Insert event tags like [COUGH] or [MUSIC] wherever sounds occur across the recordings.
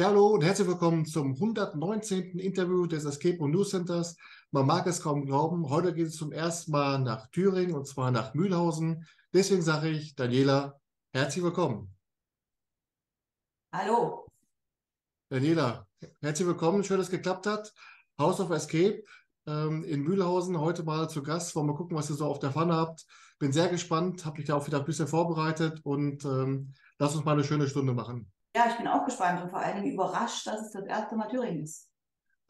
Ja, hallo und herzlich willkommen zum 119. Interview des Escape Room News Centers. Man mag es kaum glauben, heute geht es zum ersten Mal nach Thüringen und zwar nach Mühlhausen. Deswegen sage ich, Daniela, herzlich willkommen. Hallo. Daniela, herzlich willkommen, schön, dass es geklappt hat. House of Escape ähm, in Mühlhausen, heute mal zu Gast. Wollen wir gucken, was ihr so auf der Pfanne habt. Bin sehr gespannt, habe mich da auch wieder ein bisschen vorbereitet und ähm, lass uns mal eine schöne Stunde machen. Ja, ich bin auch gespannt und vor allen Dingen überrascht, dass es das erste Mal Thüringen ist.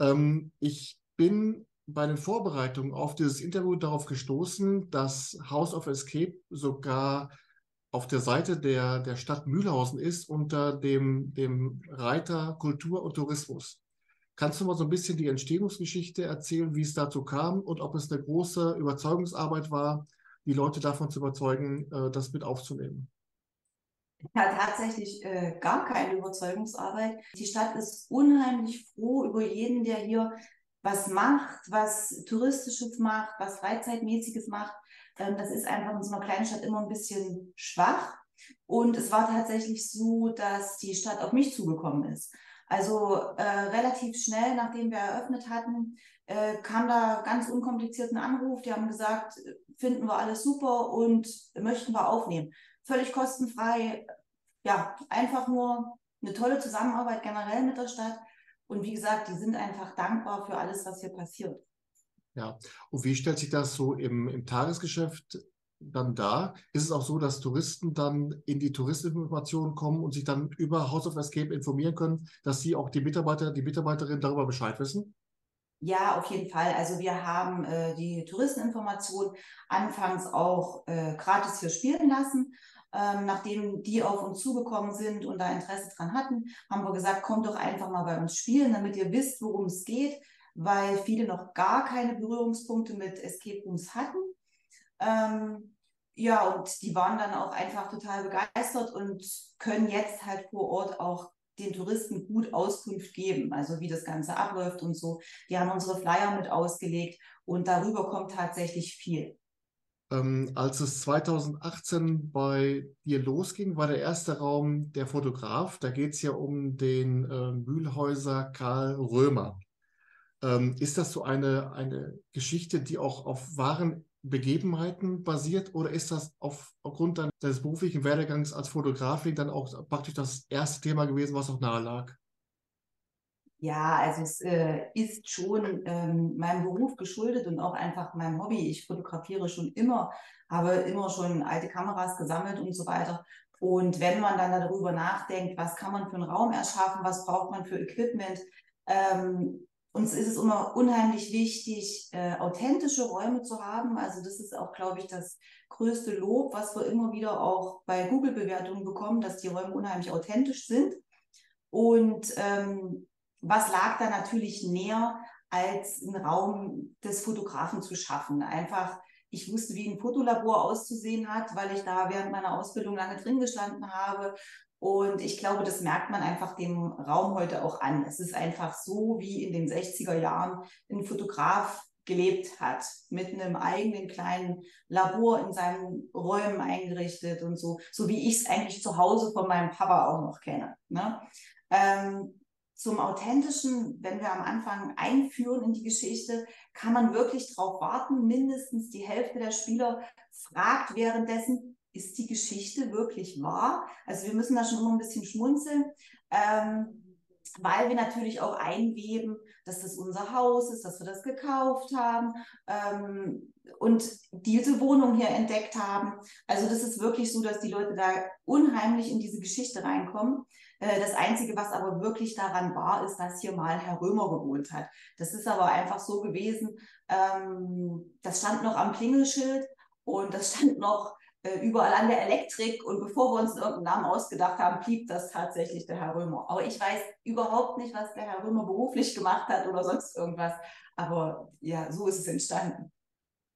Ähm, ich bin bei den Vorbereitungen auf dieses Interview darauf gestoßen, dass House of Escape sogar auf der Seite der, der Stadt Mühlhausen ist unter dem, dem Reiter Kultur und Tourismus. Kannst du mal so ein bisschen die Entstehungsgeschichte erzählen, wie es dazu kam und ob es eine große Überzeugungsarbeit war, die Leute davon zu überzeugen, äh, das mit aufzunehmen? Ja, tatsächlich äh, gar keine Überzeugungsarbeit. Die Stadt ist unheimlich froh über jeden, der hier was macht, was Touristisches macht, was Freizeitmäßiges macht. Ähm, das ist einfach in so einer kleinen Stadt immer ein bisschen schwach. Und es war tatsächlich so, dass die Stadt auf mich zugekommen ist. Also äh, relativ schnell, nachdem wir eröffnet hatten, äh, kam da ganz unkompliziert ein Anruf. Die haben gesagt, finden wir alles super und möchten wir aufnehmen völlig kostenfrei. Ja, einfach nur eine tolle Zusammenarbeit generell mit der Stadt. Und wie gesagt, die sind einfach dankbar für alles, was hier passiert. Ja, und wie stellt sich das so im, im Tagesgeschäft dann dar? Ist es auch so, dass Touristen dann in die Touristinformationen kommen und sich dann über House of Escape informieren können, dass sie auch die Mitarbeiter, die Mitarbeiterinnen darüber Bescheid wissen? Ja, auf jeden Fall. Also wir haben äh, die Touristeninformation anfangs auch äh, gratis hier spielen lassen. Ähm, nachdem die auf uns zugekommen sind und da Interesse dran hatten, haben wir gesagt, kommt doch einfach mal bei uns spielen, damit ihr wisst, worum es geht, weil viele noch gar keine Berührungspunkte mit Escape Rooms hatten. Ähm, ja, und die waren dann auch einfach total begeistert und können jetzt halt vor Ort auch den Touristen gut Auskunft geben, also wie das Ganze abläuft und so. Die haben unsere Flyer mit ausgelegt und darüber kommt tatsächlich viel. Ähm, als es 2018 bei dir losging, war der erste Raum der Fotograf. Da geht es ja um den äh, Mühlhäuser Karl Römer. Ähm, ist das so eine, eine Geschichte, die auch auf wahren Begebenheiten basiert oder ist das auf, aufgrund deines beruflichen Werdegangs als Fotografin dann auch praktisch das erste Thema gewesen, was auch nahe lag? Ja, also es äh, ist schon ähm, meinem Beruf geschuldet und auch einfach meinem Hobby. Ich fotografiere schon immer, habe immer schon alte Kameras gesammelt und so weiter. Und wenn man dann darüber nachdenkt, was kann man für einen Raum erschaffen, was braucht man für Equipment, ähm, uns ist es immer unheimlich wichtig, äh, authentische Räume zu haben. Also das ist auch, glaube ich, das größte Lob, was wir immer wieder auch bei Google-Bewertungen bekommen, dass die Räume unheimlich authentisch sind. Und ähm, was lag da natürlich näher, als einen Raum des Fotografen zu schaffen? Einfach, ich wusste, wie ein Fotolabor auszusehen hat, weil ich da während meiner Ausbildung lange drin gestanden habe. Und ich glaube, das merkt man einfach dem Raum heute auch an. Es ist einfach so, wie in den 60er Jahren ein Fotograf gelebt hat, mit einem eigenen kleinen Labor in seinen Räumen eingerichtet und so, so wie ich es eigentlich zu Hause von meinem Papa auch noch kenne. Ne? Ähm, zum Authentischen, wenn wir am Anfang einführen in die Geschichte, kann man wirklich darauf warten. Mindestens die Hälfte der Spieler fragt währenddessen, ist die Geschichte wirklich wahr? Also wir müssen da schon immer ein bisschen schmunzeln, ähm, weil wir natürlich auch einweben, dass das unser Haus ist, dass wir das gekauft haben ähm, und diese Wohnung hier entdeckt haben. Also das ist wirklich so, dass die Leute da unheimlich in diese Geschichte reinkommen. Äh, das Einzige, was aber wirklich daran war, ist, dass hier mal Herr Römer gewohnt hat. Das ist aber einfach so gewesen, ähm, das stand noch am Klingelschild und das stand noch äh, überall an der Elektrik und bevor wir uns irgendeinen Namen ausgedacht haben, blieb das tatsächlich der Herr Römer. Aber ich weiß überhaupt nicht, was der Herr Römer beruflich gemacht hat oder sonst irgendwas. Aber ja, so ist es entstanden.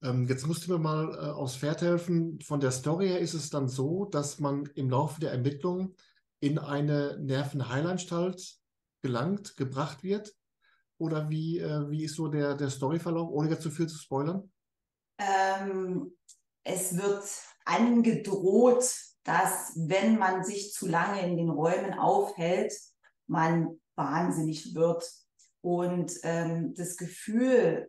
Ähm, jetzt musst du mir mal äh, aufs Pferd helfen. Von der Story her ist es dann so, dass man im Laufe der Ermittlungen in eine Nervenheilanstalt gelangt, gebracht wird? Oder wie, äh, wie ist so der, der Storyverlauf, ohne jetzt zu viel zu spoilern? Ähm, es wird angedroht, dass wenn man sich zu lange in den Räumen aufhält, man wahnsinnig wird. Und ähm, das Gefühl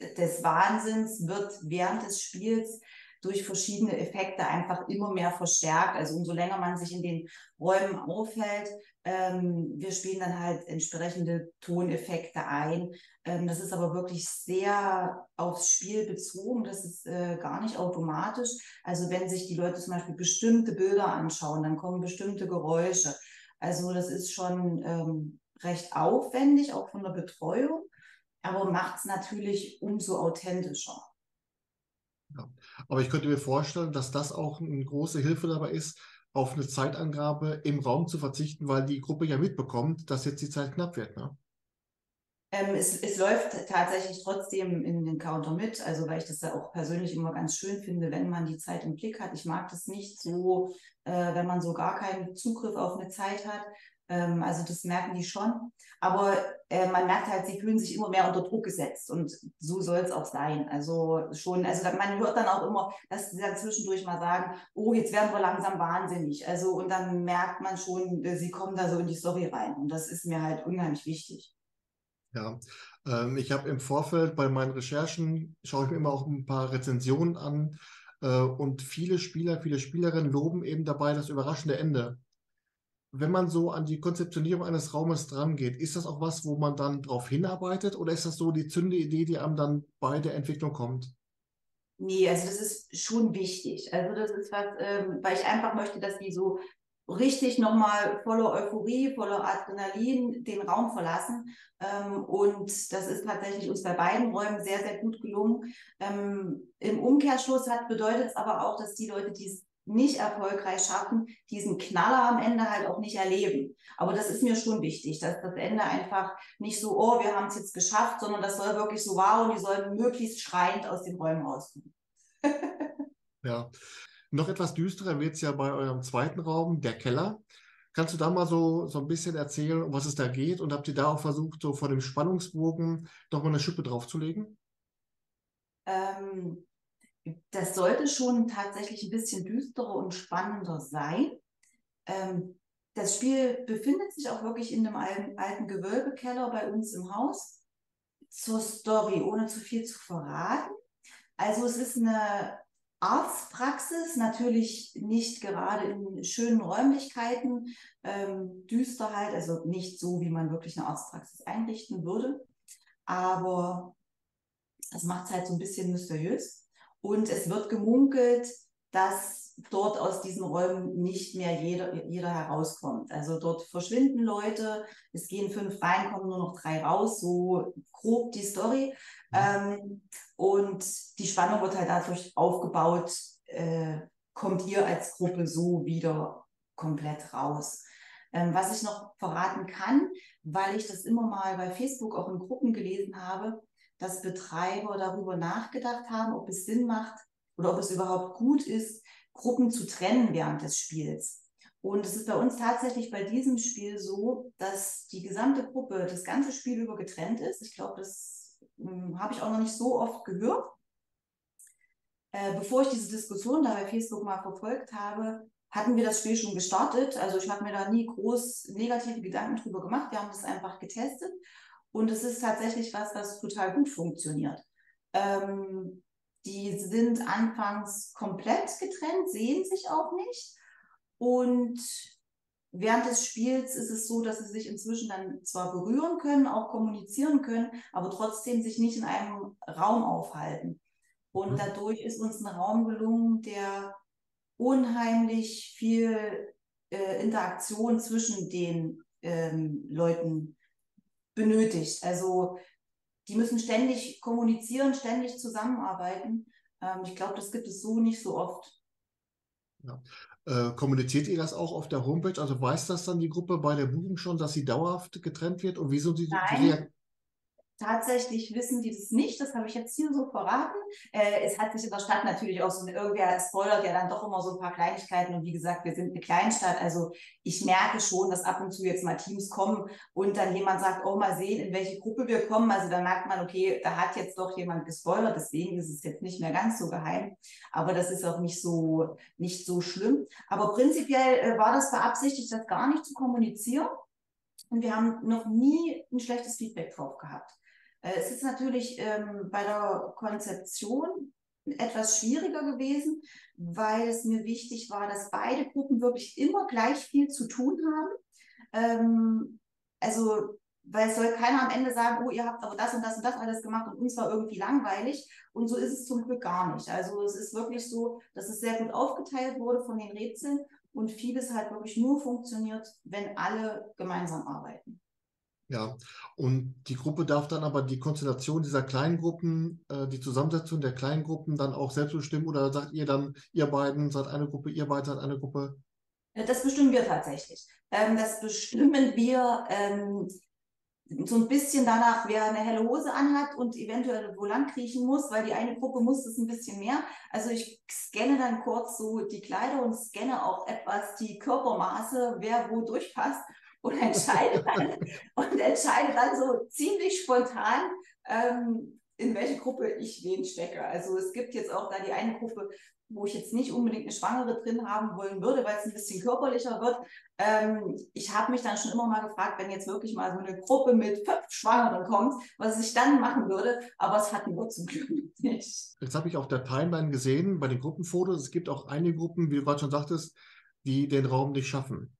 des Wahnsinns wird während des Spiels durch verschiedene Effekte einfach immer mehr verstärkt. Also umso länger man sich in den Räumen aufhält, ähm, wir spielen dann halt entsprechende Toneffekte ein. Ähm, das ist aber wirklich sehr aufs Spiel bezogen. Das ist äh, gar nicht automatisch. Also wenn sich die Leute zum Beispiel bestimmte Bilder anschauen, dann kommen bestimmte Geräusche. Also das ist schon ähm, recht aufwendig, auch von der Betreuung, aber macht es natürlich umso authentischer. Aber ich könnte mir vorstellen, dass das auch eine große Hilfe dabei ist, auf eine Zeitangabe im Raum zu verzichten, weil die Gruppe ja mitbekommt, dass jetzt die Zeit knapp wird. Ne? Ähm, es, es läuft tatsächlich trotzdem in den Counter mit, also weil ich das ja auch persönlich immer ganz schön finde, wenn man die Zeit im Blick hat. Ich mag das nicht so, äh, wenn man so gar keinen Zugriff auf eine Zeit hat. Ähm, also das merken die schon. Aber äh, man merkt halt, sie fühlen sich immer mehr unter Druck gesetzt und so soll es auch sein. Also schon, also man hört dann auch immer, dass sie dann zwischendurch mal sagen, oh, jetzt werden wir langsam wahnsinnig. Also und dann merkt man schon, äh, sie kommen da so in die Story rein und das ist mir halt unheimlich wichtig. Ja, ähm, ich habe im Vorfeld bei meinen Recherchen, schaue ich mir immer auch ein paar Rezensionen an äh, und viele Spieler, viele Spielerinnen loben eben dabei das überraschende Ende wenn man so an die Konzeptionierung eines Raumes drangeht, ist das auch was, wo man dann darauf hinarbeitet oder ist das so die zünde Idee, die einem dann bei der Entwicklung kommt? Nee, also das ist schon wichtig. Also das ist was, ähm, weil ich einfach möchte, dass die so richtig nochmal voller Euphorie, voller Adrenalin den Raum verlassen. Ähm, und das ist tatsächlich uns bei beiden Räumen sehr, sehr gut gelungen. Ähm, Im Umkehrschluss hat bedeutet es aber auch, dass die Leute, die es nicht erfolgreich schaffen, diesen Knaller am Ende halt auch nicht erleben. Aber das ist mir schon wichtig, dass das Ende einfach nicht so, oh, wir haben es jetzt geschafft, sondern das soll wirklich so wow und die sollen möglichst schreiend aus den Räumen rauskommen. [LAUGHS] ja. Noch etwas düsterer wird es ja bei eurem zweiten Raum, der Keller. Kannst du da mal so, so ein bisschen erzählen, um was es da geht? Und habt ihr da auch versucht, so von dem Spannungsbogen noch mal eine Schippe draufzulegen? Ähm, das sollte schon tatsächlich ein bisschen düsterer und spannender sein. Ähm, das Spiel befindet sich auch wirklich in einem alten, Gewölbekeller bei uns im Haus. Zur Story, ohne zu viel zu verraten. Also es ist eine Arztpraxis, natürlich nicht gerade in schönen Räumlichkeiten, ähm, düster halt, also nicht so, wie man wirklich eine Arztpraxis einrichten würde. Aber das macht es halt so ein bisschen mysteriös. Und es wird gemunkelt, dass dort aus diesen Räumen nicht mehr jeder, jeder herauskommt. Also dort verschwinden Leute, es gehen fünf rein, kommen nur noch drei raus, so grob die Story. Mhm. Ähm, und die Spannung wird halt dadurch aufgebaut, äh, kommt ihr als Gruppe so wieder komplett raus. Ähm, was ich noch verraten kann, weil ich das immer mal bei Facebook auch in Gruppen gelesen habe, dass Betreiber darüber nachgedacht haben, ob es Sinn macht oder ob es überhaupt gut ist, Gruppen zu trennen während des Spiels. Und es ist bei uns tatsächlich bei diesem Spiel so, dass die gesamte Gruppe das ganze Spiel über getrennt ist. Ich glaube, das hm, habe ich auch noch nicht so oft gehört. Äh, bevor ich diese Diskussion da bei Facebook mal verfolgt habe, hatten wir das Spiel schon gestartet. Also ich habe mir da nie groß negative Gedanken drüber gemacht. Wir haben das einfach getestet. Und es ist tatsächlich was, was total gut funktioniert. Ähm, die sind anfangs komplett getrennt, sehen sich auch nicht. Und während des Spiels ist es so, dass sie sich inzwischen dann zwar berühren können, auch kommunizieren können, aber trotzdem sich nicht in einem Raum aufhalten. Und mhm. dadurch ist uns ein Raum gelungen, der unheimlich viel äh, Interaktion zwischen den ähm, Leuten benötigt. Also die müssen ständig kommunizieren, ständig zusammenarbeiten. Ähm, ich glaube, das gibt es so nicht so oft. Ja. Äh, kommuniziert ihr das auch auf der Homepage? Also weiß das dann die Gruppe bei der Buchung schon, dass sie dauerhaft getrennt wird? Und wieso sie Nein. Tatsächlich wissen die das nicht, das habe ich jetzt hier so verraten. Äh, es hat sich in der Stadt natürlich auch so irgendwer spoilert ja dann doch immer so ein paar Kleinigkeiten und wie gesagt, wir sind eine Kleinstadt, also ich merke schon, dass ab und zu jetzt mal Teams kommen und dann jemand sagt, oh mal sehen, in welche Gruppe wir kommen, also da merkt man, okay, da hat jetzt doch jemand gespoilert, deswegen ist es jetzt nicht mehr ganz so geheim, aber das ist auch nicht so, nicht so schlimm. Aber prinzipiell äh, war das beabsichtigt, das gar nicht zu kommunizieren und wir haben noch nie ein schlechtes Feedback drauf gehabt. Äh, es ist natürlich ähm, bei der Konzeption etwas schwieriger gewesen, weil es mir wichtig war, dass beide Gruppen wirklich immer gleich viel zu tun haben. Ähm, also, weil es soll keiner am Ende sagen, oh, ihr habt aber das und das und das alles gemacht und uns war irgendwie langweilig. Und so ist es zum Glück gar nicht. Also es ist wirklich so, dass es sehr gut aufgeteilt wurde von den Rätseln und vieles halt wirklich nur funktioniert, wenn alle gemeinsam arbeiten. Ja, und die Gruppe darf dann aber die Konstellation dieser kleinen Gruppen, äh, die Zusammensetzung der kleinen Gruppen dann auch selbst bestimmen oder sagt ihr dann, ihr beiden seid eine Gruppe, ihr beide seid eine Gruppe? Das bestimmen wir tatsächlich. Ähm, das bestimmen wir ähm, so ein bisschen danach, wer eine helle Hose anhat und eventuell wo lang kriechen muss, weil die eine Gruppe muss das ein bisschen mehr. Also ich scanne dann kurz so die Kleider und scanne auch etwas die Körpermaße, wer wo durchpasst und entscheide dann, und entscheide dann so ziemlich spontan, ähm, in welche Gruppe ich wen stecke. Also es gibt jetzt auch da die eine Gruppe, wo ich jetzt nicht unbedingt eine Schwangere drin haben wollen würde, weil es ein bisschen körperlicher wird. Ähm, ich habe mich dann schon immer mal gefragt, wenn jetzt wirklich mal so eine Gruppe mit fünf Schwangeren kommt, was ich dann machen würde. Aber es hatten wir zum Glück nicht. Jetzt habe ich auf der Timeline gesehen, bei den Gruppenfotos, es gibt auch einige Gruppen, wie du gerade schon sagtest, die den Raum nicht schaffen.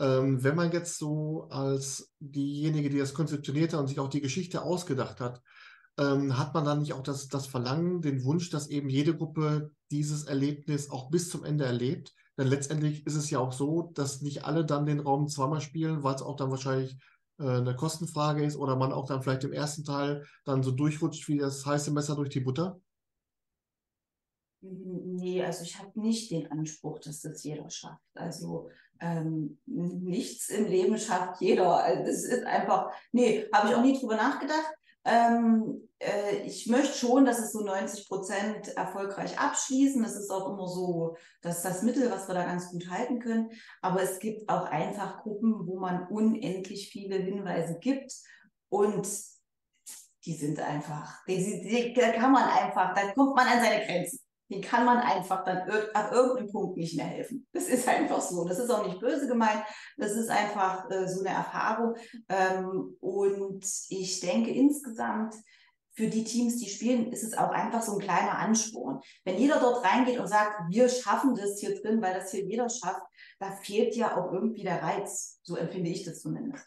Ähm, wenn man jetzt so als diejenige, die das konzeptioniert hat und sich auch die Geschichte ausgedacht hat, ähm, hat man dann nicht auch das, das Verlangen, den Wunsch, dass eben jede Gruppe dieses Erlebnis auch bis zum Ende erlebt? Denn letztendlich ist es ja auch so, dass nicht alle dann den Raum zweimal spielen, weil es auch dann wahrscheinlich äh, eine Kostenfrage ist oder man auch dann vielleicht im ersten Teil dann so durchrutscht wie das heiße Messer durch die Butter? Nee, also ich habe nicht den Anspruch, dass das jeder schafft. Also ähm, nichts im Leben schafft jeder. Also das ist einfach, nee, habe ich auch nie drüber nachgedacht. Ähm, äh, ich möchte schon, dass es so 90 Prozent erfolgreich abschließen. Das ist auch immer so, dass das Mittel, was wir da ganz gut halten können. Aber es gibt auch einfach Gruppen, wo man unendlich viele Hinweise gibt und die sind einfach, die, die, da kann man einfach, da kommt man an seine Grenzen den kann man einfach dann ab irgendeinem Punkt nicht mehr helfen. Das ist einfach so. Das ist auch nicht böse gemeint. Das ist einfach äh, so eine Erfahrung. Ähm, und ich denke insgesamt, für die Teams, die spielen, ist es auch einfach so ein kleiner Ansporn. Wenn jeder dort reingeht und sagt, wir schaffen das hier drin, weil das hier jeder schafft, da fehlt ja auch irgendwie der Reiz. So empfinde ich das zumindest.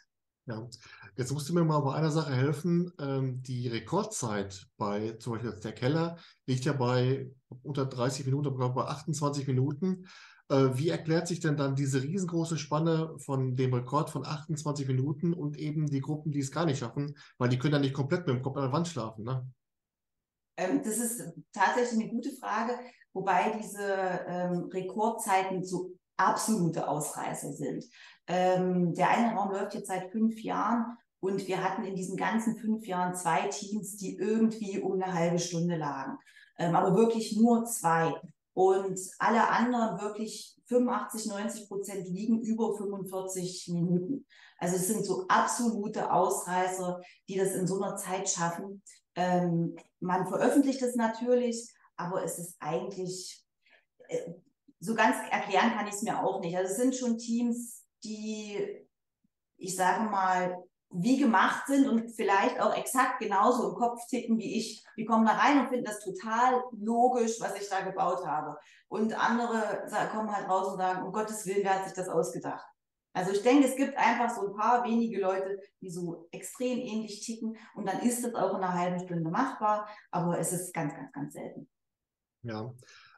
Ja, jetzt musst du mir mal bei einer Sache helfen. Ähm, die Rekordzeit bei zum Beispiel der Keller liegt ja bei unter 30 Minuten, aber bei 28 Minuten. Äh, wie erklärt sich denn dann diese riesengroße Spanne von dem Rekord von 28 Minuten und eben die Gruppen, die es gar nicht schaffen, weil die können ja nicht komplett mit dem Kopf an der Wand schlafen, ne? Ähm, das ist tatsächlich eine gute Frage, wobei diese ähm, Rekordzeiten so absolute Ausreißer sind. Ähm, der eine Raum läuft jetzt seit fünf Jahren und wir hatten in diesen ganzen fünf Jahren zwei Teams, die irgendwie um eine halbe Stunde lagen. Ähm, aber wirklich nur zwei. Und alle anderen wirklich 85, 90 Prozent liegen über 45 Minuten. Also es sind so absolute Ausreißer, die das in so einer Zeit schaffen. Ähm, man veröffentlicht es natürlich, aber es ist eigentlich, äh, so ganz erklären kann ich es mir auch nicht. Also es sind schon Teams, die, ich sage mal, wie gemacht sind und vielleicht auch exakt genauso im Kopf ticken wie ich. Die kommen da rein und finden das total logisch, was ich da gebaut habe. Und andere kommen halt raus und sagen, um Gottes Willen, wer hat sich das ausgedacht? Also ich denke, es gibt einfach so ein paar wenige Leute, die so extrem ähnlich ticken und dann ist es auch in einer halben Stunde machbar, aber es ist ganz, ganz, ganz selten. Ja,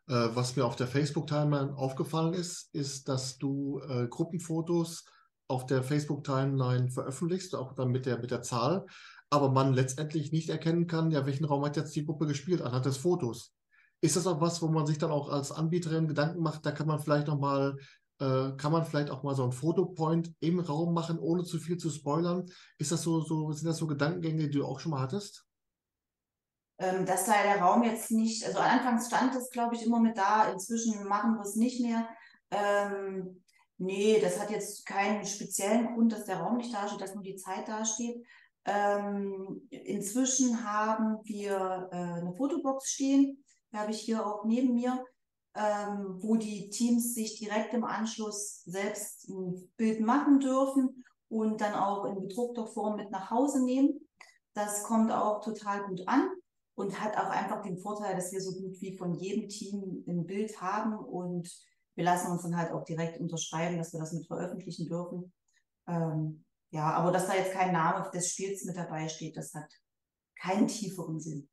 was mir auf der Facebook-Timeline aufgefallen ist, ist, dass du äh, Gruppenfotos auf der Facebook-Timeline veröffentlichst, auch dann mit der, mit der Zahl, aber man letztendlich nicht erkennen kann, ja, welchen Raum hat jetzt die Gruppe gespielt anhand des Fotos. Ist das auch was, wo man sich dann auch als Anbieterin Gedanken macht, da kann man vielleicht noch mal äh, kann man vielleicht auch mal so einen Fotopoint im Raum machen, ohne zu viel zu spoilern? Ist das so, so, sind das so Gedankengänge, die du auch schon mal hattest? Ähm, dass da der Raum jetzt nicht, also anfangs stand es, glaube ich, immer mit da, inzwischen machen wir es nicht mehr. Ähm, nee, das hat jetzt keinen speziellen Grund, dass der Raum nicht dasteht, dass nur die Zeit dasteht. Ähm, inzwischen haben wir äh, eine Fotobox stehen, die habe ich hier auch neben mir, ähm, wo die Teams sich direkt im Anschluss selbst ein Bild machen dürfen und dann auch in bedruckter Form mit nach Hause nehmen. Das kommt auch total gut an und hat auch einfach den Vorteil, dass wir so gut wie von jedem Team ein Bild haben und wir lassen uns dann halt auch direkt unterschreiben, dass wir das mit veröffentlichen dürfen. Ähm, ja, aber dass da jetzt kein Name des Spiels mit dabei steht, das hat keinen tieferen Sinn.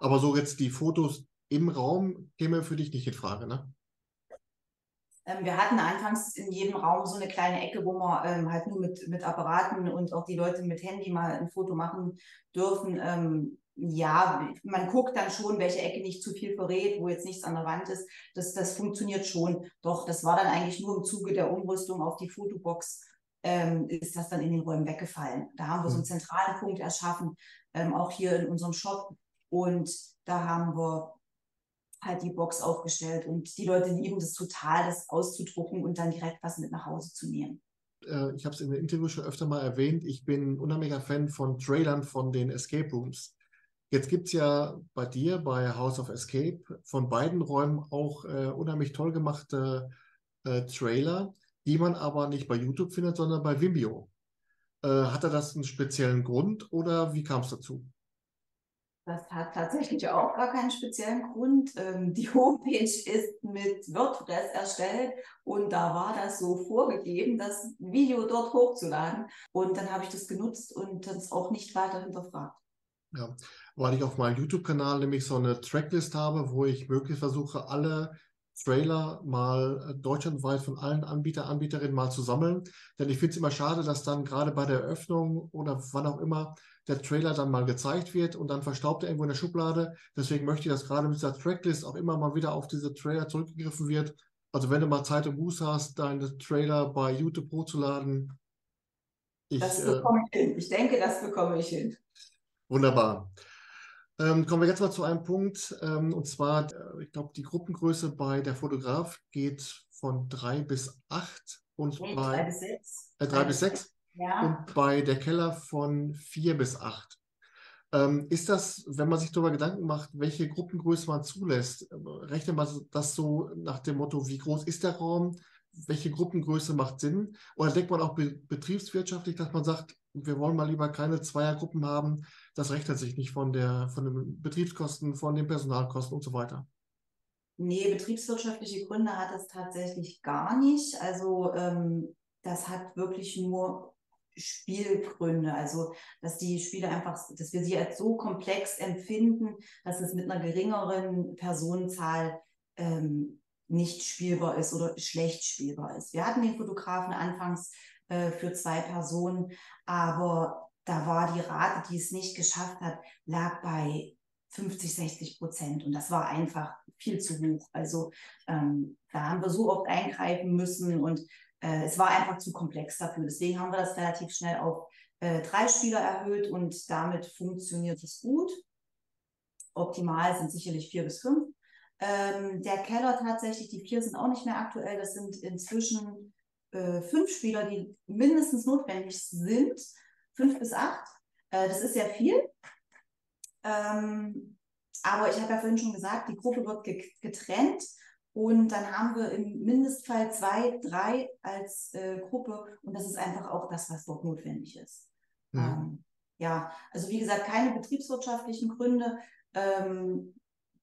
Aber so jetzt die Fotos im Raum käme für dich nicht in Frage, ne? Ähm, wir hatten anfangs in jedem Raum so eine kleine Ecke, wo man ähm, halt nur mit, mit Apparaten und auch die Leute mit Handy mal ein Foto machen dürfen. Ähm, ja, man guckt dann schon, welche Ecke nicht zu viel verrät, wo jetzt nichts an der Wand ist. Das, das funktioniert schon. Doch, das war dann eigentlich nur im Zuge der Umrüstung auf die Fotobox, ähm, ist das dann in den Räumen weggefallen. Da haben wir so einen mhm. zentralen Punkt erschaffen, ähm, auch hier in unserem Shop. Und da haben wir halt die Box aufgestellt. Und die Leute lieben das total, das auszudrucken und dann direkt was mit nach Hause zu nehmen. Äh, ich habe es in den Interviews schon öfter mal erwähnt, ich bin ein unheimlicher Fan von Trailern von den Escape Rooms. Jetzt gibt es ja bei dir, bei House of Escape, von beiden Räumen auch äh, unheimlich toll gemachte äh, Trailer, die man aber nicht bei YouTube findet, sondern bei Vimeo. Äh, hatte das einen speziellen Grund oder wie kam es dazu? Das hat tatsächlich auch gar keinen speziellen Grund. Ähm, die [LAUGHS] Homepage ist mit WordPress erstellt und da war das so vorgegeben, das Video dort hochzuladen. Und dann habe ich das genutzt und das auch nicht weiter hinterfragt. Ja, weil ich auf meinem YouTube-Kanal nämlich so eine Tracklist habe, wo ich möglichst versuche, alle Trailer mal äh, deutschlandweit von allen Anbieter, Anbieterinnen mal zu sammeln. Denn ich finde es immer schade, dass dann gerade bei der Eröffnung oder wann auch immer der Trailer dann mal gezeigt wird und dann verstaubt er irgendwo in der Schublade. Deswegen möchte ich, dass gerade mit dieser Tracklist auch immer mal wieder auf diese Trailer zurückgegriffen wird. Also wenn du mal Zeit und Buß hast, deine Trailer bei YouTube hochzuladen. Ich, das äh, bekomme ich hin. Ich denke, das bekomme ich hin. Wunderbar. Ähm, kommen wir jetzt mal zu einem Punkt, ähm, und zwar, äh, ich glaube, die Gruppengröße bei der Fotograf geht von drei bis acht und nee, bei drei bis sechs. Äh, drei bis sechs. Ja. Und bei der Keller von vier bis acht. Ähm, ist das, wenn man sich darüber Gedanken macht, welche Gruppengröße man zulässt, äh, rechnet man das so nach dem Motto, wie groß ist der Raum, welche Gruppengröße macht Sinn? Oder denkt man auch be betriebswirtschaftlich, dass man sagt, wir wollen mal lieber keine Zweiergruppen haben, das rechnet sich nicht von, der, von den Betriebskosten, von den Personalkosten und so weiter. Nee, betriebswirtschaftliche Gründe hat es tatsächlich gar nicht. Also ähm, das hat wirklich nur Spielgründe, also dass die Spiele einfach, dass wir sie als so komplex empfinden, dass es mit einer geringeren Personenzahl ähm, nicht spielbar ist oder schlecht spielbar ist. Wir hatten den Fotografen anfangs äh, für zwei Personen, aber da war die Rate, die es nicht geschafft hat, lag bei 50, 60 Prozent und das war einfach viel zu hoch. Also ähm, da haben wir so oft eingreifen müssen und äh, es war einfach zu komplex dafür. Deswegen haben wir das relativ schnell auf äh, drei Spieler erhöht und damit funktioniert es gut. Optimal sind sicherlich vier bis fünf. Ähm, der Keller tatsächlich, die vier sind auch nicht mehr aktuell. Das sind inzwischen äh, fünf Spieler, die mindestens notwendig sind. Fünf bis acht. Äh, das ist sehr viel. Ähm, aber ich habe ja vorhin schon gesagt, die Gruppe wird getrennt und dann haben wir im Mindestfall zwei, drei als äh, Gruppe und das ist einfach auch das, was dort notwendig ist. Mhm. Ähm, ja, also wie gesagt, keine betriebswirtschaftlichen Gründe. Ähm,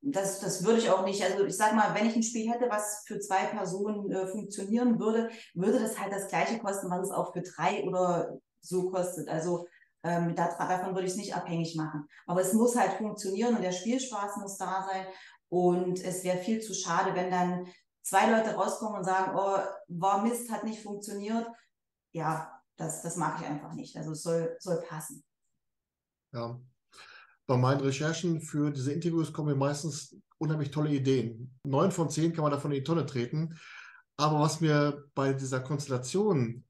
das, das würde ich auch nicht. Also ich sage mal, wenn ich ein Spiel hätte, was für zwei Personen äh, funktionieren würde, würde das halt das gleiche kosten, was es auch für drei oder so kostet. Also ähm, da, davon würde ich es nicht abhängig machen. Aber es muss halt funktionieren und der Spielspaß muss da sein. Und es wäre viel zu schade, wenn dann zwei Leute rauskommen und sagen, oh, war Mist, hat nicht funktioniert. Ja, das, das mag ich einfach nicht. Also es soll, soll passen. Ja. Bei meinen Recherchen für diese Interviews kommen mir meistens unheimlich tolle Ideen. Neun von zehn kann man davon in die Tonne treten. Aber was mir bei dieser Konstellation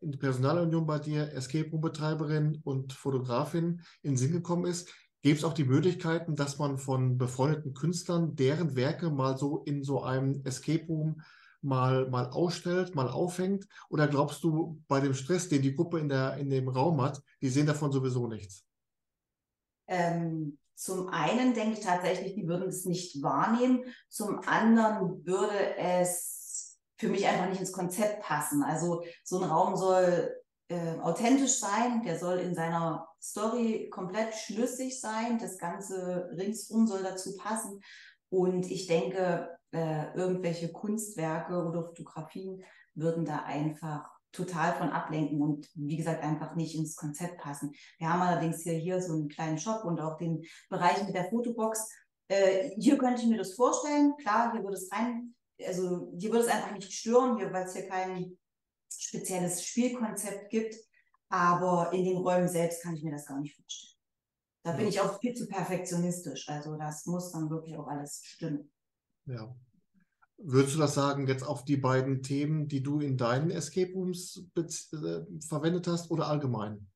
in die Personalunion bei dir, Escape Room Betreiberin und Fotografin in den Sinn gekommen ist, Gibt es auch die Möglichkeiten, dass man von befreundeten Künstlern deren Werke mal so in so einem Escape Room mal, mal ausstellt, mal aufhängt? Oder glaubst du, bei dem Stress, den die Gruppe in, der, in dem Raum hat, die sehen davon sowieso nichts? Ähm, zum einen denke ich tatsächlich, die würden es nicht wahrnehmen. Zum anderen würde es für mich einfach nicht ins Konzept passen. Also so ein Raum soll äh, authentisch sein, der soll in seiner Story komplett schlüssig sein, das Ganze ringsum soll dazu passen. Und ich denke, äh, irgendwelche Kunstwerke oder Fotografien würden da einfach total von ablenken und wie gesagt einfach nicht ins Konzept passen. Wir haben allerdings hier, hier so einen kleinen Shop und auch den Bereich mit der Fotobox. Äh, hier könnte ich mir das vorstellen. Klar, hier würde es rein, also hier würde es einfach nicht stören, weil es hier kein spezielles Spielkonzept gibt. Aber in den Räumen selbst kann ich mir das gar nicht vorstellen. Da bin ich auch viel zu perfektionistisch. Also das muss dann wirklich auch alles stimmen. Ja. Würdest du das sagen, jetzt auf die beiden Themen, die du in deinen Escape Rooms äh, verwendet hast oder allgemein?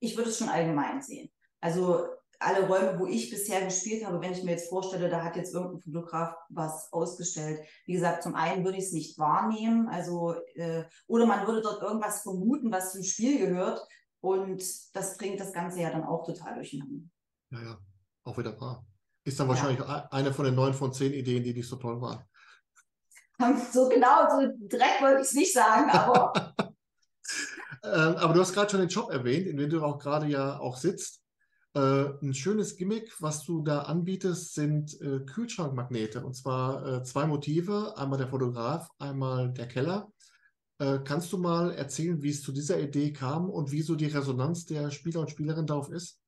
Ich würde es schon allgemein sehen. Also alle Räume, wo ich bisher gespielt habe, wenn ich mir jetzt vorstelle, da hat jetzt irgendein Fotograf was ausgestellt. Wie gesagt, zum einen würde ich es nicht wahrnehmen, also äh, oder man würde dort irgendwas vermuten, was zum Spiel gehört, und das bringt das Ganze ja dann auch total durcheinander. Ja, ja, auch wieder wahr. Ist dann wahrscheinlich ja. eine von den neun von zehn Ideen, die nicht so toll waren. So genau, so direkt wollte ich es nicht sagen, aber. [LAUGHS] ähm, aber du hast gerade schon den Job erwähnt, in dem du auch gerade ja auch sitzt. Äh, ein schönes Gimmick, was du da anbietest, sind äh, Kühlschrankmagnete. Und zwar äh, zwei Motive, einmal der Fotograf, einmal der Keller. Kannst du mal erzählen, wie es zu dieser Idee kam und wieso die Resonanz der Spieler und Spielerin darauf ist?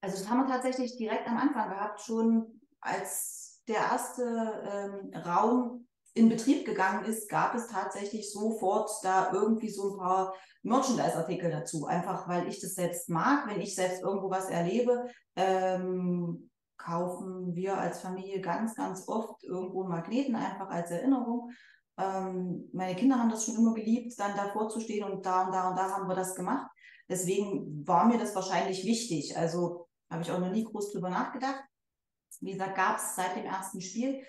Also das haben wir tatsächlich direkt am Anfang gehabt, schon als der erste ähm, Raum in Betrieb gegangen ist, gab es tatsächlich sofort da irgendwie so ein paar Merchandise-Artikel dazu. Einfach weil ich das selbst mag, wenn ich selbst irgendwo was erlebe, ähm, kaufen wir als Familie ganz, ganz oft irgendwo Magneten einfach als Erinnerung. Ähm, meine Kinder haben das schon immer geliebt, dann davor zu stehen und da und da und da haben wir das gemacht. Deswegen war mir das wahrscheinlich wichtig. Also habe ich auch noch nie groß drüber nachgedacht. Wie gesagt, gab es seit dem ersten Spiel.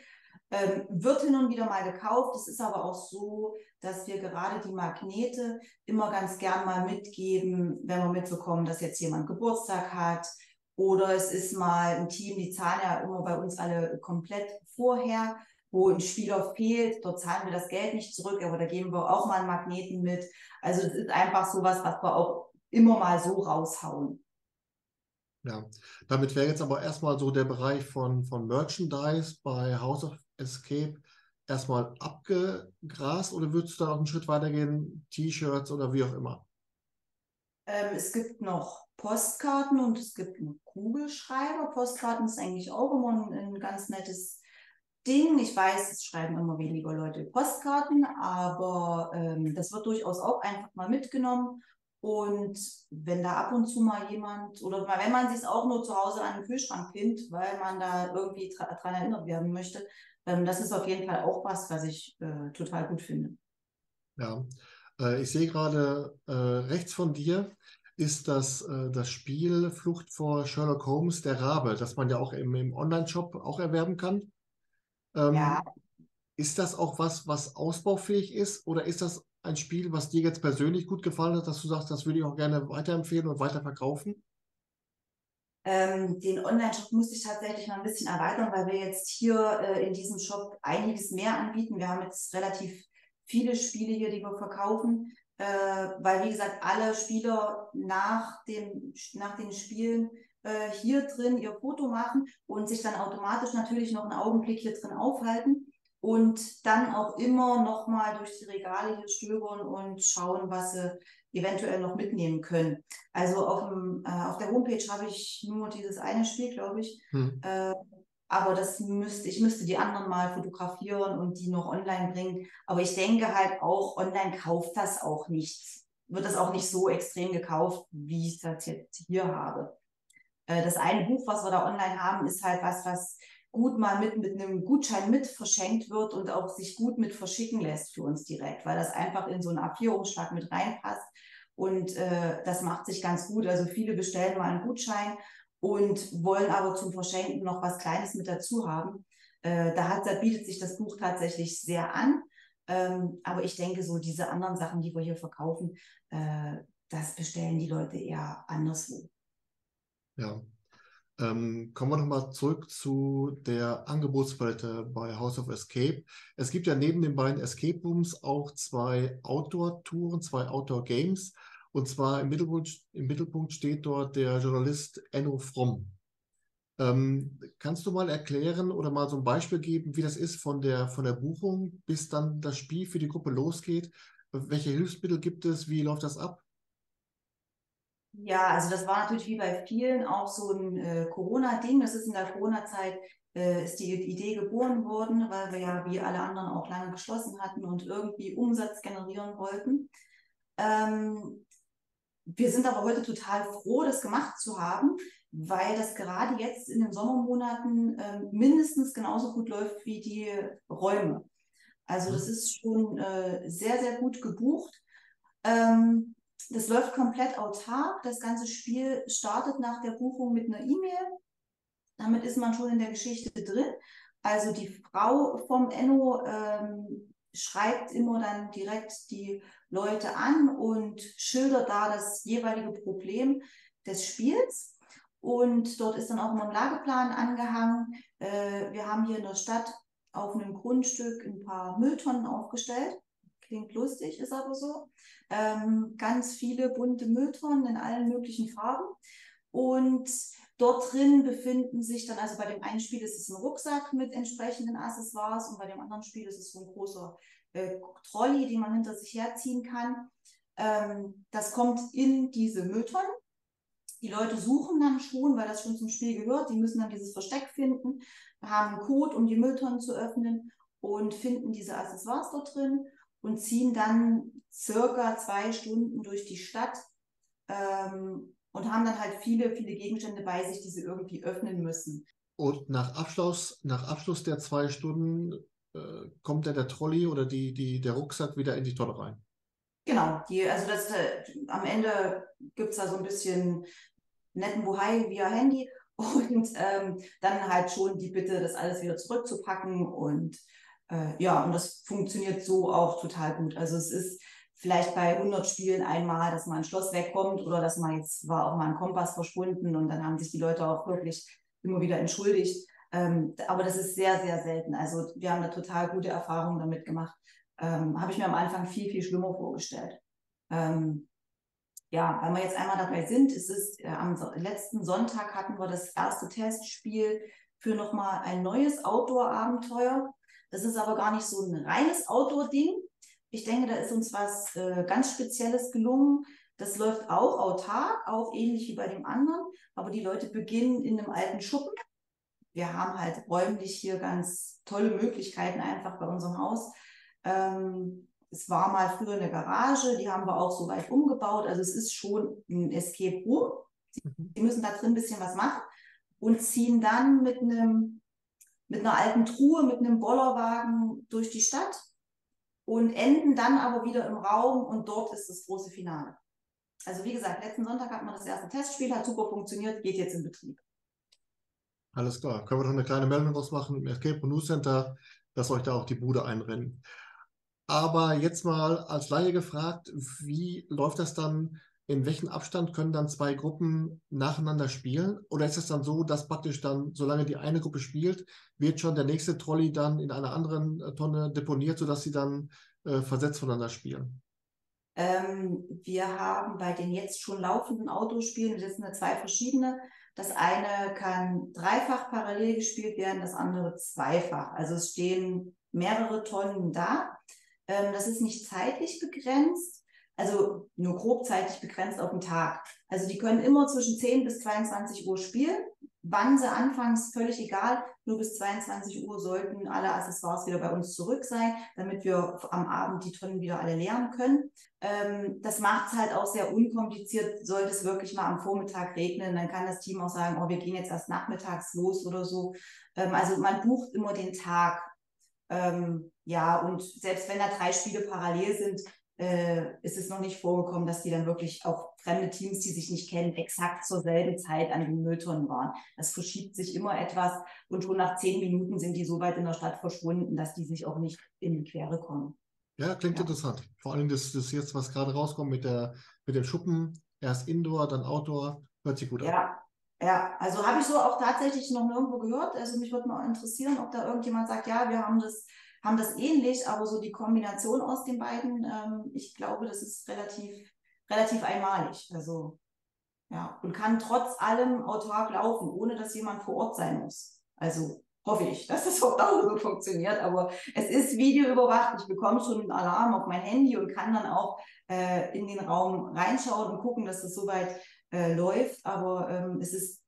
Ähm, wird hin und wieder mal gekauft. Es ist aber auch so, dass wir gerade die Magnete immer ganz gern mal mitgeben, wenn wir mitbekommen, dass jetzt jemand Geburtstag hat. Oder es ist mal ein Team, die zahlen ja immer bei uns alle komplett vorher, wo ein Spieler fehlt. Dort zahlen wir das Geld nicht zurück, aber da geben wir auch mal einen Magneten mit. Also es ist einfach sowas, was wir auch immer mal so raushauen. Ja, damit wäre jetzt aber erstmal so der Bereich von, von Merchandise bei House of Escape erstmal abgegrast oder würdest du da noch einen Schritt weitergehen, T-Shirts oder wie auch immer? Ähm, es gibt noch Postkarten und es gibt einen Kugelschreiber. Postkarten ist eigentlich auch immer ein, ein ganz nettes Ding. Ich weiß, es schreiben immer weniger Leute Postkarten, aber ähm, das wird durchaus auch einfach mal mitgenommen. Und wenn da ab und zu mal jemand, oder wenn man sich auch nur zu Hause an den Kühlschrank pinnt, weil man da irgendwie dran erinnert werden möchte, ähm, das ist auf jeden Fall auch was, was ich äh, total gut finde. Ja, äh, ich sehe gerade äh, rechts von dir ist das, äh, das Spiel Flucht vor Sherlock Holmes, der Rabe, das man ja auch im, im Online-Shop auch erwerben kann. Ähm, ja. Ist das auch was, was ausbaufähig ist oder ist das ein Spiel, was dir jetzt persönlich gut gefallen hat, dass du sagst, das würde ich auch gerne weiterempfehlen und weiterverkaufen? Ähm, den Online-Shop musste ich tatsächlich noch ein bisschen erweitern, weil wir jetzt hier äh, in diesem Shop einiges mehr anbieten. Wir haben jetzt relativ viele Spiele hier, die wir verkaufen, äh, weil, wie gesagt, alle Spieler nach, dem, nach den Spielen äh, hier drin ihr Foto machen und sich dann automatisch natürlich noch einen Augenblick hier drin aufhalten und dann auch immer noch mal durch die Regale hier stöbern und schauen, was sie eventuell noch mitnehmen können. Also auf, dem, äh, auf der Homepage habe ich nur dieses eine Spiel, glaube ich. Hm. Äh, aber das müsste, ich müsste die anderen mal fotografieren und die noch online bringen. Aber ich denke halt auch, online kauft das auch nichts. Wird das auch nicht so extrem gekauft, wie ich das jetzt hier habe. Äh, das eine Buch, was wir da online haben, ist halt was, was gut mal mit, mit einem Gutschein mit verschenkt wird und auch sich gut mit verschicken lässt für uns direkt, weil das einfach in so einen A4-Umschlag mit reinpasst. Und äh, das macht sich ganz gut. Also viele bestellen mal einen Gutschein und wollen aber zum Verschenken noch was Kleines mit dazu haben. Äh, da, hat, da bietet sich das Buch tatsächlich sehr an. Ähm, aber ich denke, so diese anderen Sachen, die wir hier verkaufen, äh, das bestellen die Leute eher anderswo. Ja, Ähm, kommen wir nochmal zurück zu der Angebotspalette bei House of Escape. Es gibt ja neben den beiden Escape Rooms auch zwei Outdoor-Touren, zwei Outdoor-Games. Und zwar im Mittelpunkt, im Mittelpunkt steht dort der Journalist Enno Fromm. Ähm, kannst du mal erklären oder mal so ein Beispiel geben, wie das ist von der, von der Buchung, bis dann das Spiel für die Gruppe losgeht? Welche Hilfsmittel gibt es? Wie läuft das ab? Ja, also das war natürlich wie bei vielen auch so ein äh, Corona-Ding. Das ist in der Corona-Zeit äh, ist die Idee geboren worden, weil wir ja wie alle anderen auch lange geschlossen hatten und irgendwie Umsatz generieren wollten. Ähm, wir sind aber heute total froh, das gemacht zu haben, weil das gerade jetzt in den Sommermonaten äh, mindestens genauso gut läuft wie die Räume. Also das mhm. ist schon äh, sehr, sehr gut gebucht. Ähm, das läuft komplett autark. Das ganze Spiel startet nach der Buchung mit einer E-Mail. Damit ist man schon in der Geschichte drin. Also die Frau vom Enno ähm, schreibt immer dann direkt die Leute an und schildert da das jeweilige Problem des Spiels. Und dort ist dann auch immer ein Lageplan angehangen. Äh, wir haben hier in der Stadt auf einem Grundstück ein paar Mülltonnen aufgestellt. Klingt lustig, ist aber so. Ähm, ganz viele bunte Mülltonnen in allen möglichen Farben. Und dort drin befinden sich dann, also bei dem einen Spiel ist es ein Rucksack mit entsprechenden Accessoires und bei dem anderen Spiel ist es so ein großer äh, Trolley, den man hinter sich herziehen kann. Ähm, das kommt in diese Mülltonnen. Die Leute suchen dann schon, weil das schon zum Spiel gehört. Die müssen dann dieses Versteck finden, haben einen Code, um die Mülltonnen zu öffnen und finden diese Accessoires dort drin und ziehen dann circa zwei Stunden durch die Stadt ähm, und haben dann halt viele, viele Gegenstände bei sich, die sie irgendwie öffnen müssen. Und nach Abschluss, nach Abschluss der zwei Stunden äh, kommt dann der Trolley oder die, die, der Rucksack wieder in die Tonne rein. Genau, die, also das, äh, am Ende gibt es da so ein bisschen netten Buhai via Handy [LAUGHS] und ähm, dann halt schon die Bitte, das alles wieder zurückzupacken und äh, ja, und das funktioniert so auch total gut. Also es ist vielleicht bei 100 Spielen einmal, dass mal ein Schloss wegkommt oder dass man jetzt war auch mal ein Kompass verschwunden und dann haben sich die Leute auch wirklich immer wieder entschuldigt. Ähm, aber das ist sehr, sehr selten. Also wir haben da total gute Erfahrungen damit gemacht. Ähm, Habe ich mir am Anfang viel, viel schlimmer vorgestellt. Ähm, ja, weil wir jetzt einmal dabei sind, es ist äh, am letzten Sonntag hatten wir das erste Testspiel für nochmal ein neues Outdoor-Abenteuer. Das ist aber gar nicht so ein reines Outdoor-Ding. Ich denke, da ist uns was äh, ganz Spezielles gelungen. Das läuft auch autark, auch ähnlich wie bei dem anderen. Aber die Leute beginnen in einem alten Schuppen. Wir haben halt räumlich hier ganz tolle Möglichkeiten einfach bei unserem Haus. Ähm, es war mal früher eine Garage, die haben wir auch so weit umgebaut. Also es ist schon ein Escape Room. Mhm. Sie müssen da drin ein bisschen was machen und ziehen dann mit einem mit einer alten Truhe, mit einem Bollerwagen durch die Stadt und enden dann aber wieder im Raum und dort ist das große Finale. Also wie gesagt, letzten Sonntag hat man das erste Testspiel, hat super funktioniert, geht jetzt in Betrieb. Alles klar. Können wir noch eine kleine Meldung draus machen im Escape News Center, dass euch da auch die Bude einrennen. Aber jetzt mal als Laie gefragt, wie läuft das dann? In welchem Abstand können dann zwei Gruppen nacheinander spielen? Oder ist es dann so, dass praktisch dann, solange die eine Gruppe spielt, wird schon der nächste Trolley dann in einer anderen äh, Tonne deponiert, sodass sie dann äh, versetzt voneinander spielen? Ähm, wir haben bei den jetzt schon laufenden Autospielen, das sind zwei verschiedene. Das eine kann dreifach parallel gespielt werden, das andere zweifach. Also es stehen mehrere Tonnen da. Ähm, das ist nicht zeitlich begrenzt, also nur grob zeitlich begrenzt auf den Tag. Also die können immer zwischen 10 bis 22 Uhr spielen. Wann sie anfangs, völlig egal. Nur bis 22 Uhr sollten alle Accessoires wieder bei uns zurück sein, damit wir am Abend die Tonnen wieder alle leeren können. Ähm, das macht es halt auch sehr unkompliziert. Sollte es wirklich mal am Vormittag regnen, dann kann das Team auch sagen, oh, wir gehen jetzt erst nachmittags los oder so. Ähm, also man bucht immer den Tag. Ähm, ja, und selbst wenn da drei Spiele parallel sind, äh, ist es noch nicht vorgekommen, dass die dann wirklich auch fremde Teams, die sich nicht kennen, exakt zur selben Zeit an den Mülltonnen waren. Das verschiebt sich immer etwas und schon nach zehn Minuten sind die so weit in der Stadt verschwunden, dass die sich auch nicht in die Quere kommen. Ja, klingt ja. interessant. Vor allem das, das jetzt, was gerade rauskommt mit, der, mit dem Schuppen, erst Indoor, dann Outdoor, hört sich gut ja. an. Ja, also habe ich so auch tatsächlich noch nirgendwo gehört. Also mich würde mal interessieren, ob da irgendjemand sagt, ja, wir haben das, haben das ähnlich, aber so die Kombination aus den beiden, ähm, ich glaube, das ist relativ, relativ einmalig. Also ja, und kann trotz allem autark laufen, ohne dass jemand vor Ort sein muss. Also hoffe ich, [LAUGHS] dass das auf Dauer so funktioniert. Aber es ist videoüberwacht. Ich bekomme schon einen Alarm auf mein Handy und kann dann auch äh, in den Raum reinschauen und gucken, dass das soweit äh, läuft, aber ähm, es ist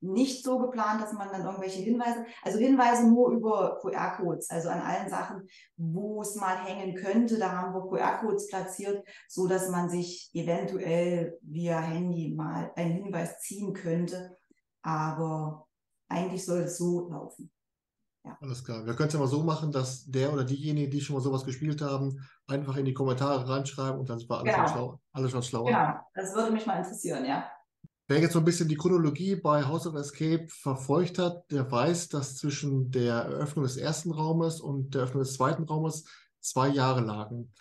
nicht so geplant, dass man dann irgendwelche Hinweise, also Hinweise nur über QR-Codes, also an allen Sachen, wo es mal hängen könnte, da haben wir QR-Codes platziert, so dass man sich eventuell via Handy mal einen Hinweis ziehen könnte, aber eigentlich soll es so laufen. Ja. Alles klar. Wir können es ja mal so machen, dass der oder diejenigen, die schon mal sowas gespielt haben, einfach in die Kommentare reinschreiben und dann sind wir alles, genau. schlau, alles schon schlauer. Genau, das würde mich mal interessieren, ja. Wer jetzt so ein bisschen die Chronologie bei House of Escape verfolgt hat, der weiß, dass zwischen der Eröffnung des ersten Raumes und der Eröffnung des zweiten Raumes zwei Jahre lagen.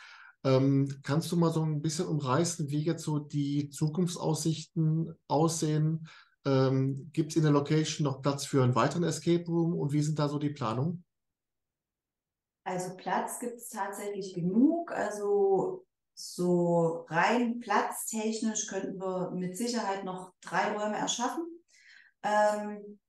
Ähm, kannst du mal so ein bisschen umreißen, wie jetzt so die Zukunftsaussichten aussehen? Ähm, Gibt es in der Location noch Platz für einen weiteren Escape Room und wie sind da so die Planungen? Also Platz gibt es tatsächlich genug. Also so rein platztechnisch könnten wir mit Sicherheit noch drei Räume erschaffen. Ähm,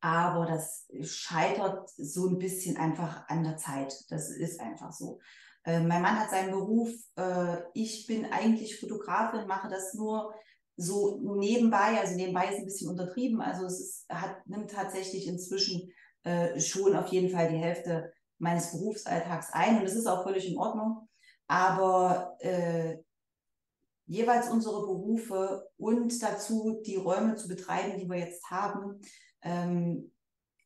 aber das scheitert so ein bisschen einfach an der Zeit. Das ist einfach so. Äh, mein Mann hat seinen Beruf. Äh, ich bin eigentlich Fotografin, mache das nur so nebenbei. Also nebenbei ist ein bisschen untertrieben. Also es ist, hat, nimmt tatsächlich inzwischen äh, schon auf jeden Fall die Hälfte meines Berufsalltags ein. Und das ist auch völlig in Ordnung. Aber äh, jeweils unsere Berufe und dazu die Räume zu betreiben, die wir jetzt haben, ähm,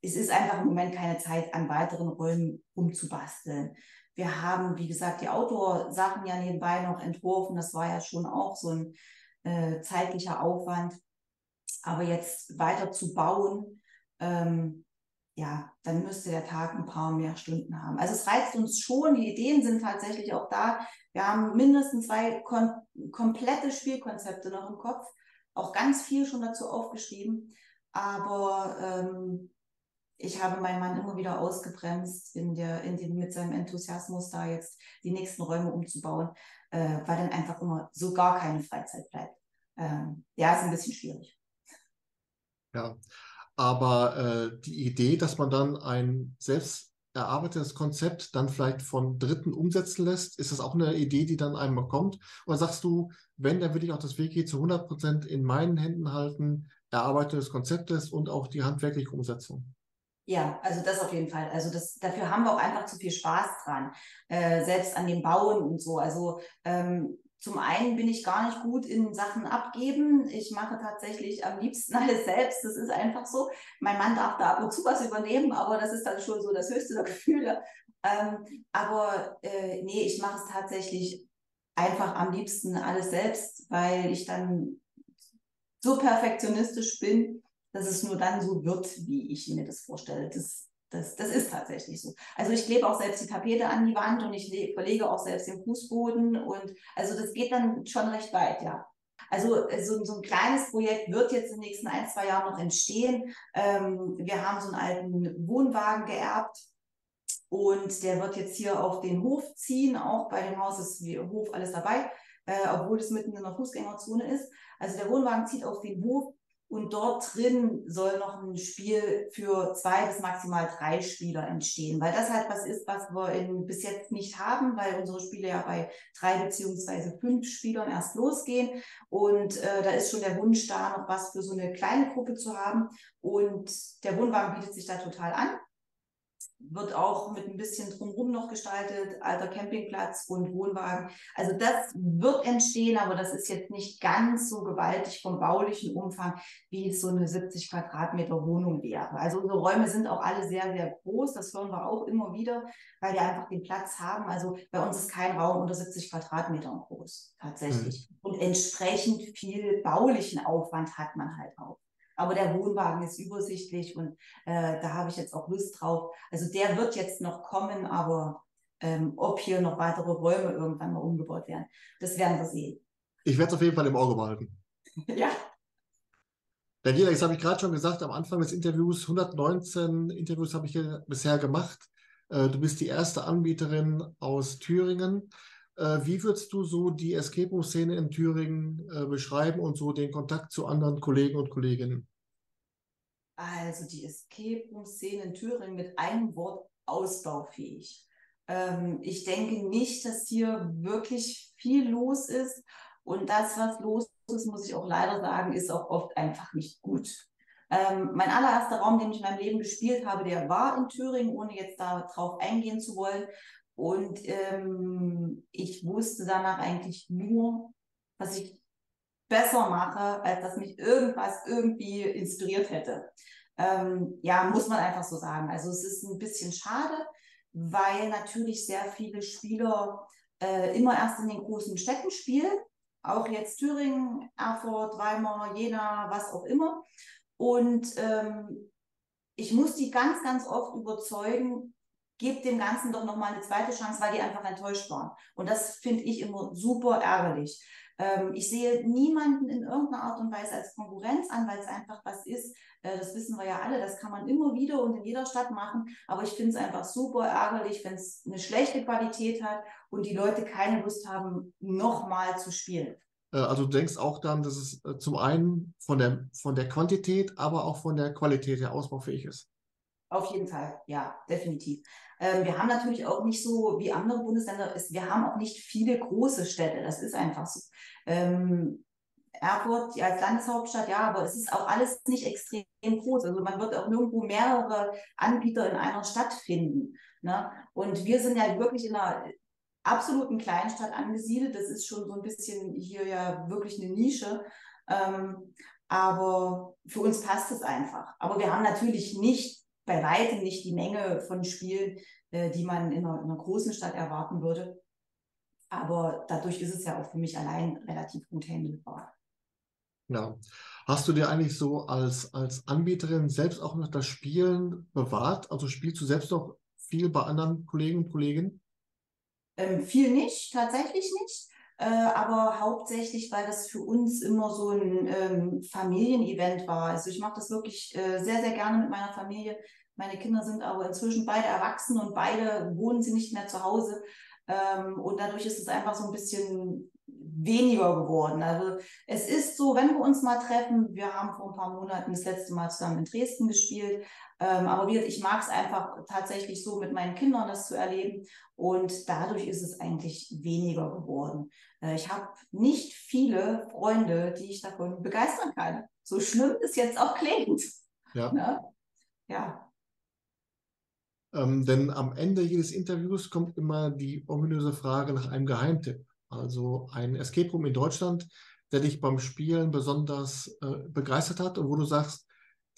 es ist einfach im Moment keine Zeit, an weiteren Räumen umzubasteln. Wir haben, wie gesagt, die Outdoor-Sachen ja nebenbei noch entworfen. Das war ja schon auch so ein äh, zeitlicher Aufwand. Aber jetzt weiter zu bauen, ähm, ja, dann müsste der Tag ein paar mehr Stunden haben. Also es reizt uns schon, die Ideen sind tatsächlich auch da. Wir haben mindestens zwei kom komplette Spielkonzepte noch im Kopf, auch ganz viel schon dazu aufgeschrieben. Aber ähm, ich habe meinen Mann immer wieder ausgebremst in der, in dem, mit seinem Enthusiasmus da jetzt die nächsten Räume umzubauen, äh, weil dann einfach immer so gar keine Freizeit bleibt. Ähm, ja, ist ein bisschen schwierig. Ja, aber äh, die Idee, dass man dann ein selbst erarbeitetes Konzept dann vielleicht von Dritten umsetzen lässt, ist das auch eine Idee, die dann einmal kommt? Oder sagst du, wenn, dann will ich auch das Wiki zu 100 Prozent in meinen Händen halten, erarbeitetes Konzept und auch die handwerkliche Umsetzung? Ja, also das auf jeden Fall. Also das, dafür haben wir auch einfach zu viel Spaß dran, äh, selbst an dem Bauen und so. Also ähm, zum einen bin ich gar nicht gut in Sachen abgeben. Ich mache tatsächlich am liebsten [LAUGHS] alles selbst. Das ist einfach so. Mein Mann darf da ab und zu was übernehmen, aber das ist dann schon so das höchste der Gefühle. Ähm, aber äh, nee, ich mache es tatsächlich einfach am liebsten alles selbst, weil ich dann so perfektionistisch bin, dass es nur dann so wird, wie ich mir das vorstelle. Das das, das ist tatsächlich so. Also ich klebe auch selbst die Tapete an die Wand und ich verlege auch selbst den Fußboden und also das geht dann schon recht weit, ja. Also äh, so, so ein kleines Projekt wird jetzt in den nächsten ein, zwei Jahren noch entstehen. Ähm, wir haben so einen alten Wohnwagen geerbt und der wird jetzt hier auf den Hof ziehen. Auch bei dem Haus ist wie Hof alles dabei, äh, obwohl es mitten in der Fußgängerzone ist. Also der Wohnwagen zieht auf den Hof und dort drin soll noch ein Spiel für zwei bis maximal drei Spieler entstehen, weil das halt was ist, was wir in, bis jetzt nicht haben, weil unsere Spiele ja bei drei beziehungsweise fünf Spielern erst losgehen. Und äh, da ist schon der Wunsch da, noch was für so eine kleine Gruppe zu haben. Und der Wohnwagen bietet sich da total an wird auch mit ein bisschen drumherum noch gestaltet, alter Campingplatz und Wohnwagen. Also das wird entstehen, aber das ist jetzt nicht ganz so gewaltig vom baulichen Umfang, wie es so eine 70 Quadratmeter Wohnung wäre. Also unsere Räume sind auch alle sehr, sehr groß. Das hören wir auch immer wieder, weil wir einfach den Platz haben. Also bei uns ist kein Raum unter 70 Quadratmetern groß, tatsächlich. Mhm. Und entsprechend viel baulichen Aufwand hat man halt auch. Aber der Wohnwagen ist übersichtlich und äh, da habe ich jetzt auch Lust drauf. Also der wird jetzt noch kommen, aber ähm, ob hier noch weitere Räume irgendwann mal umgebaut werden, das werden wir sehen. Ich werde es auf jeden Fall im Auge behalten. [LAUGHS] ja. Daniela, jetzt habe ich gerade schon gesagt, am Anfang des Interviews, 119 Interviews habe ich hier bisher gemacht. Äh, du bist die erste Anbieterin aus Thüringen. Äh, wie würdest du so die Escape Room-Szene in Thüringen äh, beschreiben und so den Kontakt zu anderen Kollegen und Kolleginnen? Also die Escape Room-Szene in Thüringen mit einem Wort ausbaufähig. Ähm, ich denke nicht, dass hier wirklich viel los ist. Und das, was los ist, muss ich auch leider sagen, ist auch oft einfach nicht gut. Ähm, mein allererster Raum, den ich in meinem Leben gespielt habe, der war in Thüringen, ohne jetzt darauf eingehen zu wollen. Und ähm, ich wusste danach eigentlich nur, was ich besser mache, als dass mich irgendwas irgendwie inspiriert hätte. Ähm, ja, muss man einfach so sagen. Also es ist ein bisschen schade, weil natürlich sehr viele Spieler äh, immer erst in den großen Städten spielen. Auch jetzt Thüringen, Erfurt, Weimar, Jena, was auch immer. Und ähm, ich muss die ganz, ganz oft überzeugen, gebt dem Ganzen doch nochmal eine zweite Chance, weil die einfach enttäuscht waren. Und das finde ich immer super ärgerlich. Ähm, ich sehe niemanden in irgendeiner Art und Weise als Konkurrenz an, weil es einfach was ist. Äh, das wissen wir ja alle, das kann man immer wieder und in jeder Stadt machen. Aber ich finde es einfach super ärgerlich, wenn es eine schlechte Qualität hat und die Leute keine Lust haben, nochmal zu spielen. Äh, also du denkst auch dann, dass es äh, zum einen von der, von der Quantität, aber auch von der Qualität her ausbaufähig ist. Auf jeden Fall, ja, definitiv. Ähm, wir haben natürlich auch nicht so wie andere Bundesländer, ist, wir haben auch nicht viele große Städte, das ist einfach so. Ähm, Erfurt als Landeshauptstadt, ja, aber es ist auch alles nicht extrem groß. Also man wird auch nirgendwo mehrere Anbieter in einer Stadt finden. Ne? Und wir sind ja wirklich in einer absoluten Kleinstadt angesiedelt. Das ist schon so ein bisschen hier ja wirklich eine Nische. Ähm, aber für uns passt es einfach. Aber wir haben natürlich nicht bei weitem nicht die Menge von Spielen, äh, die man in einer, in einer, großen Stadt erwarten würde. Aber dadurch ist es ja auch für mich allein relativ gut handelbar. Ja. Hast du dir eigentlich so als, als Anbieterin selbst auch noch das Spielen bewahrt? Also spielst du selbst noch viel bei anderen Kollegen und Kolleginnen? Ähm, viel nicht, tatsächlich nicht. Äh, aber hauptsächlich, weil das für uns immer so ein ähm, Familienevent war. Also ich mache das wirklich äh, sehr, sehr gerne mit meiner Familie. Meine Kinder sind aber inzwischen beide erwachsen und beide wohnen sie nicht mehr zu Hause. Ähm, und dadurch ist es einfach so ein bisschen weniger geworden. Also es ist so, wenn wir uns mal treffen, wir haben vor ein paar Monaten das letzte Mal zusammen in Dresden gespielt, ähm, aber ich mag es einfach tatsächlich so mit meinen Kindern das zu erleben und dadurch ist es eigentlich weniger geworden. Äh, ich habe nicht viele Freunde, die ich davon begeistern kann. So schlimm es jetzt auch klingt. Ja. Ne? Ja. Ähm, denn am Ende jedes Interviews kommt immer die ominöse Frage nach einem Geheimtipp. Also ein Escape Room in Deutschland, der dich beim Spielen besonders äh, begeistert hat und wo du sagst,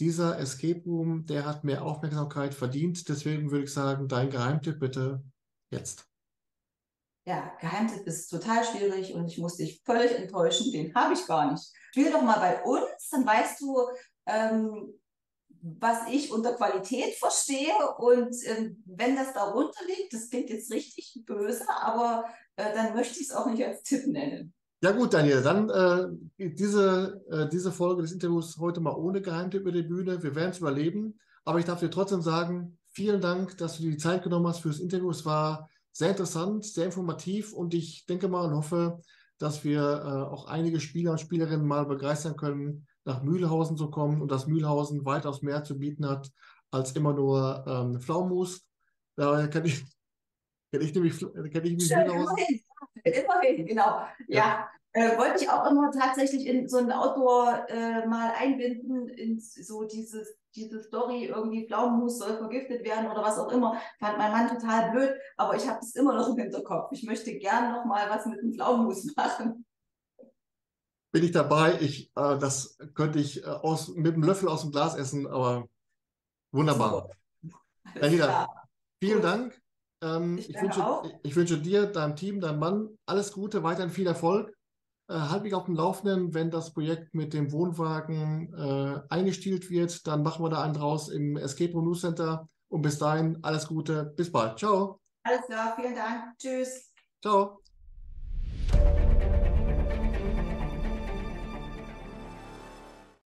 dieser Escape Room, der hat mehr Aufmerksamkeit verdient. Deswegen würde ich sagen, dein Geheimtipp bitte jetzt. Ja, Geheimtipp ist total schwierig und ich muss dich völlig enttäuschen. Den habe ich gar nicht. Spiel doch mal bei uns, dann weißt du, ähm, was ich unter Qualität verstehe. Und ähm, wenn das darunter liegt, das klingt jetzt richtig böse, aber äh, dann möchte ich es auch nicht als Tipp nennen. Ja gut, Daniel, dann äh, diese, äh, diese Folge des Interviews heute mal ohne Geheimtipp über die Bühne. Wir werden es überleben, aber ich darf dir trotzdem sagen, vielen Dank, dass du dir die Zeit genommen hast für das Interview. Es war sehr interessant, sehr informativ und ich denke mal und hoffe, dass wir äh, auch einige Spieler und Spielerinnen mal begeistern können, nach Mühlhausen zu kommen und dass Mühlhausen weitaus mehr zu bieten hat als immer nur ähm, Pflaumenmus. Da kann ich, [LAUGHS] kann ich nämlich, kann ich mich Mühlhausen. Immerhin, immerhin, genau. Ja. ja. Äh, wollte ich auch immer tatsächlich in so ein Outdoor äh, mal einbinden, in so dieses, diese Story, irgendwie Pflaumenmus soll vergiftet werden oder was auch immer. Fand mein Mann total blöd, aber ich habe es immer noch im Hinterkopf. Ich möchte gern noch mal was mit dem Pflaumenmus [LAUGHS] machen bin ich dabei. Ich, äh, das könnte ich äh, aus, mit einem Löffel aus dem Glas essen, aber wunderbar. Daniela, vielen. Dank. Ähm, ich, ich, wünsche, ich, wünsche, dir, deinem Team, deinem Mann alles Gute, weiterhin viel Erfolg. Äh, halt mich auf dem Laufenden, wenn das Projekt mit dem Wohnwagen äh, eingestielt wird, dann machen wir da einen draus im Escape Room News Center. Und bis dahin alles Gute, bis bald. Ciao. Alles klar, vielen Dank. Tschüss. Ciao.